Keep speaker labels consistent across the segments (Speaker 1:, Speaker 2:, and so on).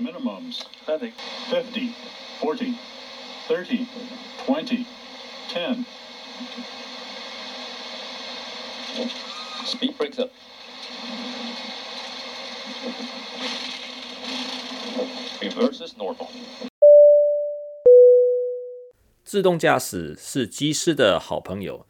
Speaker 1: Minimums. Heading. Fifty, forty, thirty, twenty, ten.
Speaker 2: Speed brakes up. Reverses normal.
Speaker 3: 自动驾驶是机师的好朋友，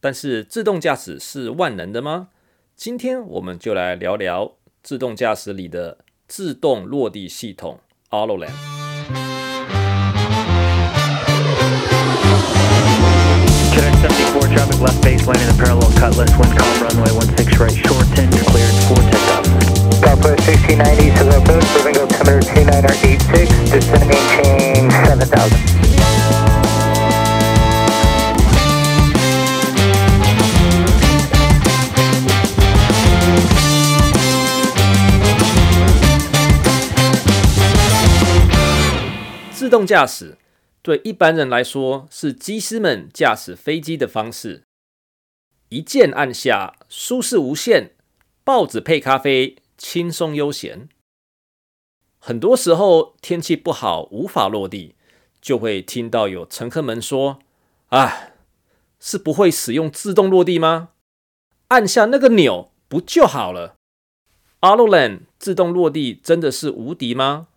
Speaker 3: 但是自动驾驶是万能的吗？今天我们就来聊聊自动驾驶里的 自动落地系统 AutoLand。自 驾驶对一般人来说是机师们驾驶飞机的方式，一键按下，舒适无限，报纸配咖啡，轻松悠闲。很多时候天气不好，无法落地，就会听到有乘客们说：“啊，是不会使用自动落地吗？按下那个钮不就好了？”AutoLand 自动落地真的是无敌吗？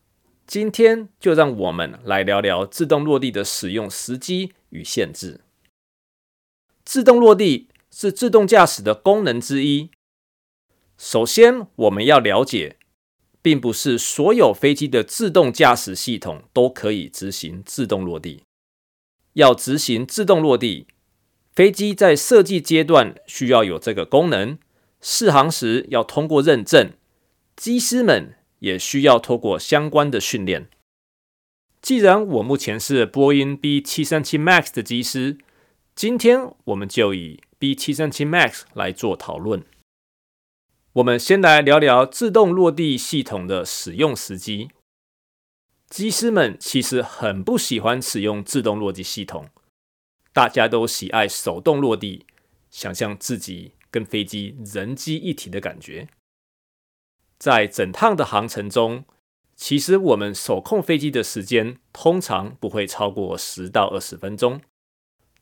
Speaker 3: 今天就让我们来聊聊自动落地的使用时机与限制。自动落地是自动驾驶的功能之一。首先，我们要了解，并不是所有飞机的自动驾驶系统都可以执行自动落地。要执行自动落地，飞机在设计阶段需要有这个功能，试航时要通过认证，机师们，也需要透过相关的训练。既然我目前是波音 B 七三七 MAX 的机师，今天我们就以 B 七三七 MAX 来做讨论。我们先来聊聊自动落地系统的使用时机。机师们其实很不喜欢使用自动落地系统，大家都喜爱手动落地，想象自己跟飞机人机一体的感觉。在整趟的航程中，其实我们手控飞机的时间通常不会超过十到二十分钟。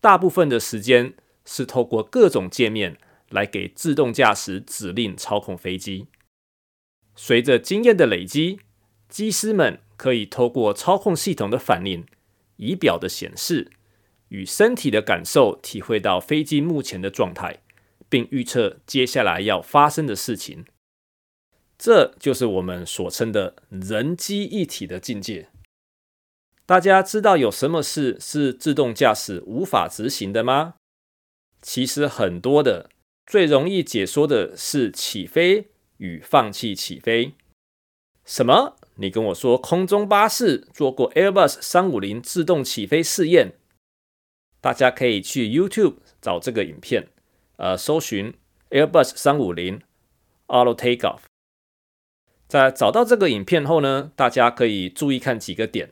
Speaker 3: 大部分的时间是透过各种界面来给自动驾驶指令操控飞机。随着经验的累积，机师们可以透过操控系统的反应、仪表的显示与身体的感受，体会到飞机目前的状态，并预测接下来要发生的事情。这就是我们所称的人机一体的境界。大家知道有什么事是自动驾驶无法执行的吗？其实很多的，最容易解说的是起飞与放弃起飞。什么？你跟我说空中巴士做过 Airbus 三五零自动起飞试验？大家可以去 YouTube 找这个影片，呃，搜寻 Airbus 三五零 Auto Takeoff。在找到这个影片后呢，大家可以注意看几个点。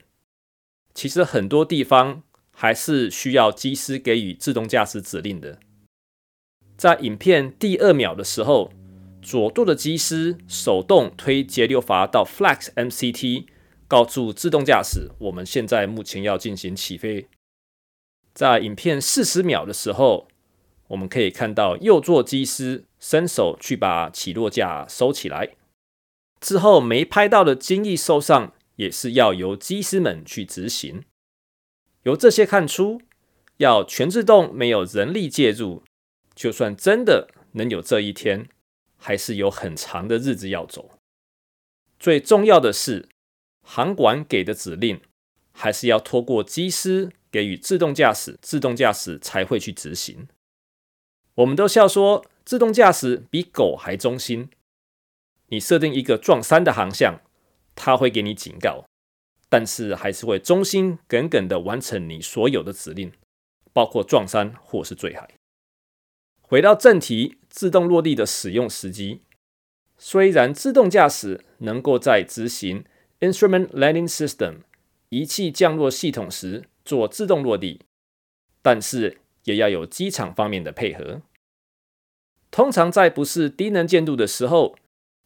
Speaker 3: 其实很多地方还是需要机师给予自动驾驶指令的。在影片第二秒的时候，左舵的机师手动推节流阀到 Flex MCT，告诉自动驾驶我们现在目前要进行起飞。在影片四十秒的时候，我们可以看到右座机师伸手去把起落架收起来。之后没拍到的精益受伤，也是要由机师们去执行。由这些看出，要全自动没有人力介入，就算真的能有这一天，还是有很长的日子要走。最重要的是，航管给的指令，还是要透过机师给予自动驾驶，自动驾驶才会去执行。我们都笑说，自动驾驶比狗还忠心。你设定一个撞山的航向，它会给你警告，但是还是会忠心耿耿地完成你所有的指令，包括撞山或是坠海。回到正题，自动落地的使用时机，虽然自动驾驶能够在执行 Instrument Landing System 仪器降落系统时做自动落地，但是也要有机场方面的配合。通常在不是低能见度的时候，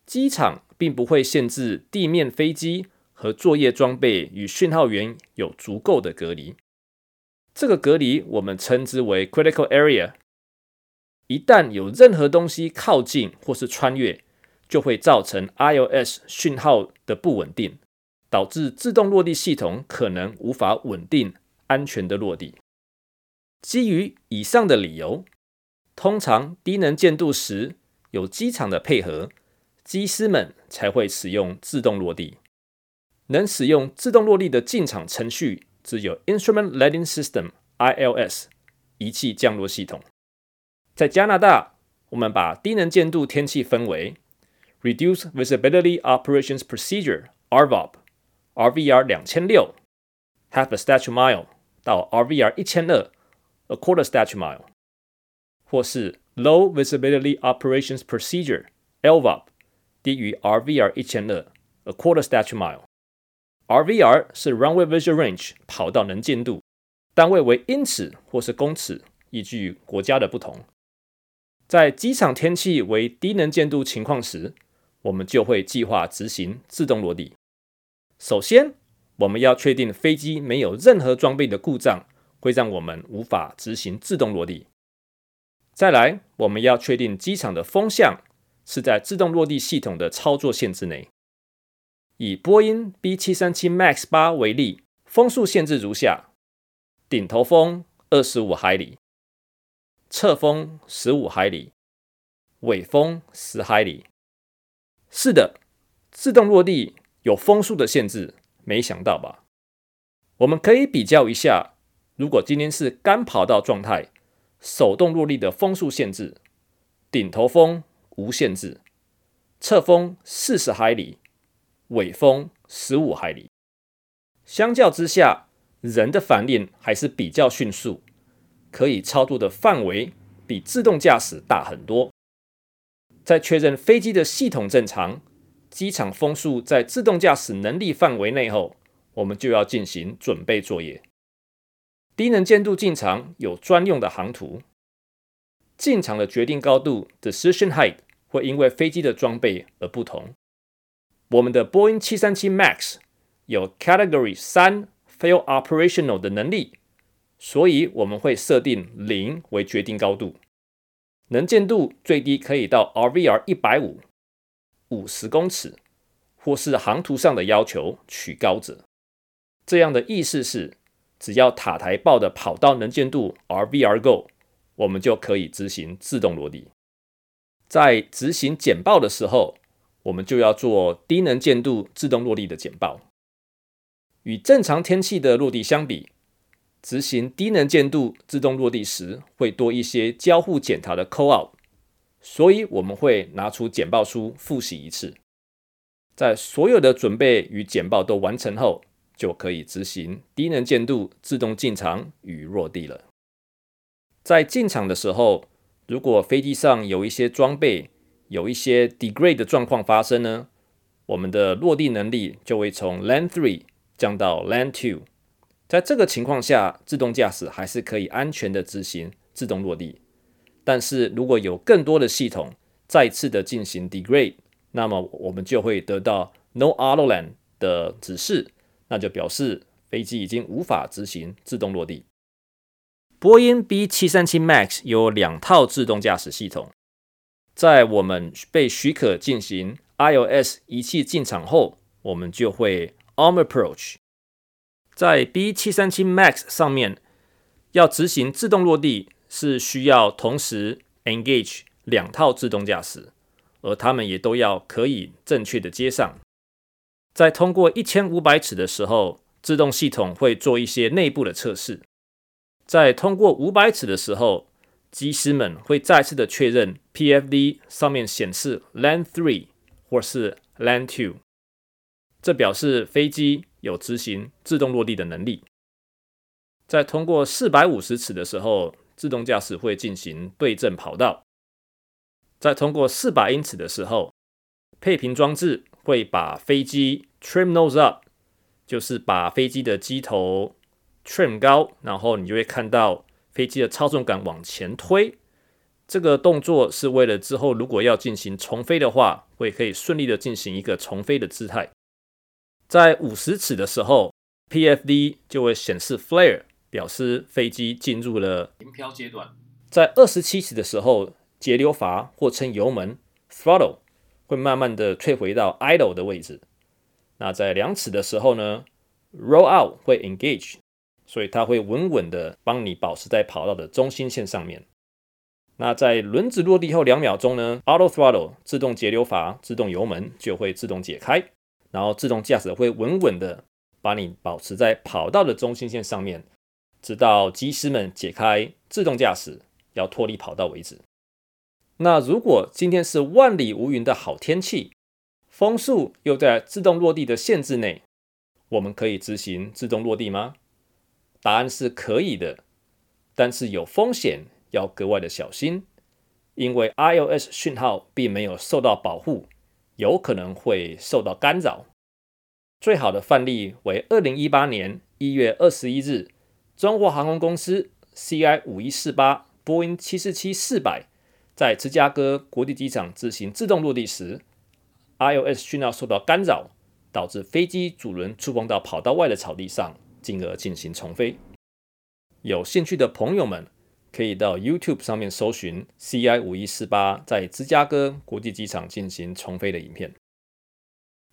Speaker 3: 机场并不会限制地面飞机和作业装备与讯号源有足够的隔离。这个隔离我们称之为 critical area。一旦有任何东西靠近或是穿越，就会造成 IOS 讯号的不稳定，导致自动落地系统可能无法稳定、安全的落地。基于以上的理由，通常低能见度时有机场的配合，机师们才会使用自动落地。能使用自动落地的进场程序只有 Instrument Landing System（ILS） 仪器降落系统。在加拿大，我们把低能见度天气分为 Reduced Visibility Operations Procedure（RVOP），RVR 两千六 （Half a Statute Mile） 到 RVR 一千二 （A Quarter Statute Mile），或是 Low Visibility Operations Procedure（LVOP），低于 RVR 一千二 （A Quarter Statute Mile）。RVR 是 Runway Visual Range 跑道能见度，单位为英尺或是公尺，依据国家的不同。在机场天气为低能见度情况时，我们就会计划执行自动落地。首先，我们要确定飞机没有任何装备的故障，会让我们无法执行自动落地。再来，我们要确定机场的风向是在自动落地系统的操作限制内。以波音 B 七三七 MAX 八为例，风速限制如下：顶头风二十五海里。侧风十五海里，尾风十海里。是的，自动落地有风速的限制，没想到吧？我们可以比较一下，如果今天是干跑道状态，手动落地的风速限制，顶头风无限制，侧风四十海里，尾风十五海里。相较之下，人的反应还是比较迅速。可以操作的范围比自动驾驶大很多。在确认飞机的系统正常、机场风速在自动驾驶能力范围内后，我们就要进行准备作业。低能见度进场有专用的航图，进场的决定高度 （decision height） 会因为飞机的装备而不同。我们的波音七三七 MAX 有 Category 三 Fail Operational 的能力。所以我们会设定零为决定高度，能见度最低可以到 RVR 一百五，五十公尺，或是航图上的要求取高者。这样的意思是，只要塔台报的跑道能见度 RVR 够，我们就可以执行自动落地。在执行简报的时候，我们就要做低能见度自动落地的简报。与正常天气的落地相比，执行低能见度自动落地时，会多一些交互检查的 call out，所以我们会拿出简报书复习一次。在所有的准备与简报都完成后，就可以执行低能见度自动进场与落地了。在进场的时候，如果飞机上有一些装备有一些 degrade 的状况发生呢，我们的落地能力就会从 Land Three 降到 Land Two。在这个情况下，自动驾驶还是可以安全的执行自动落地。但是如果有更多的系统再次的进行 degrade，那么我们就会得到 No Auto Land 的指示，那就表示飞机已经无法执行自动落地。波音 B 七三七 MAX 有两套自动驾驶系统，在我们被许可进行 IOS 仪器进场后，我们就会 Arm Approach。在 B 七三七 MAX 上面，要执行自动落地是需要同时 engage 两套自动驾驶，而它们也都要可以正确的接上。在通过一千五百尺的时候，自动系统会做一些内部的测试。在通过五百尺的时候，机师们会再次的确认 PFD 上面显示 Land Three 或是 Land Two，这表示飞机。有执行自动落地的能力。在通过四百五十尺的时候，自动驾驶会进行对正跑道。在通过四百英尺的时候，配平装置会把飞机 trim nose up，就是把飞机的机头 trim 高，然后你就会看到飞机的操纵杆往前推。这个动作是为了之后如果要进行重飞的话，会可以顺利的进行一个重飞的姿态。在五十尺的时候，PFD 就会显示 flare，表示飞机进入了
Speaker 2: 停飘阶段。
Speaker 3: 在二十七尺的时候，节流阀或称油门 throttle 会慢慢的退回到 idle 的位置。那在两尺的时候呢，roll out 会 engage，所以它会稳稳的帮你保持在跑道的中心线上面。那在轮子落地后两秒钟呢，auto throttle 自动节流阀、自动油门就会自动解开，然后自动驾驶会稳稳的把你保持在跑道的中心线上面，直到机师们解开自动驾驶要脱离跑道为止。那如果今天是万里无云的好天气，风速又在自动落地的限制内，我们可以执行自动落地吗？答案是可以的，但是有风险。要格外的小心，因为 iOS 讯号并没有受到保护，有可能会受到干扰。最好的范例为二零一八年一月二十一日，中国航空公司 CI 五一四八波音七四七四百在芝加哥国际机场执行自动落地时，iOS 讯号受到干扰，导致飞机主轮触碰到跑道外的草地上，进而进行重飞。有兴趣的朋友们，可以到 YouTube 上面搜寻 CI 五一四八在芝加哥国际机场进行重飞的影片。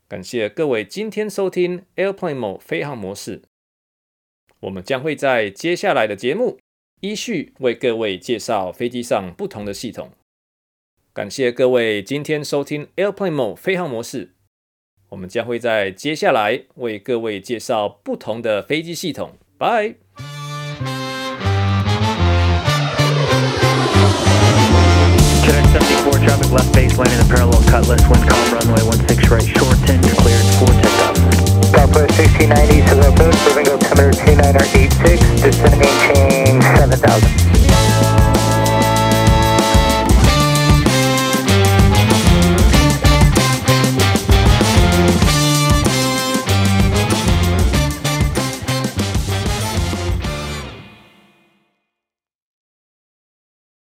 Speaker 3: 感谢各位今天收听 Airplane Mode 飞航模式。我们将会在接下来的节目依序为各位介绍飞机上不同的系统。感谢各位今天收听 Airplane Mode 飞航模式。我们将会在接下来为各位介绍不同的飞机系统。拜。
Speaker 4: 74 traffic left base landing the parallel cutlass wind calm runway 16 right shorten cleared for takeoff.
Speaker 5: Southwest 1690 to the approach, moving altimeter 2986, descending change 7000.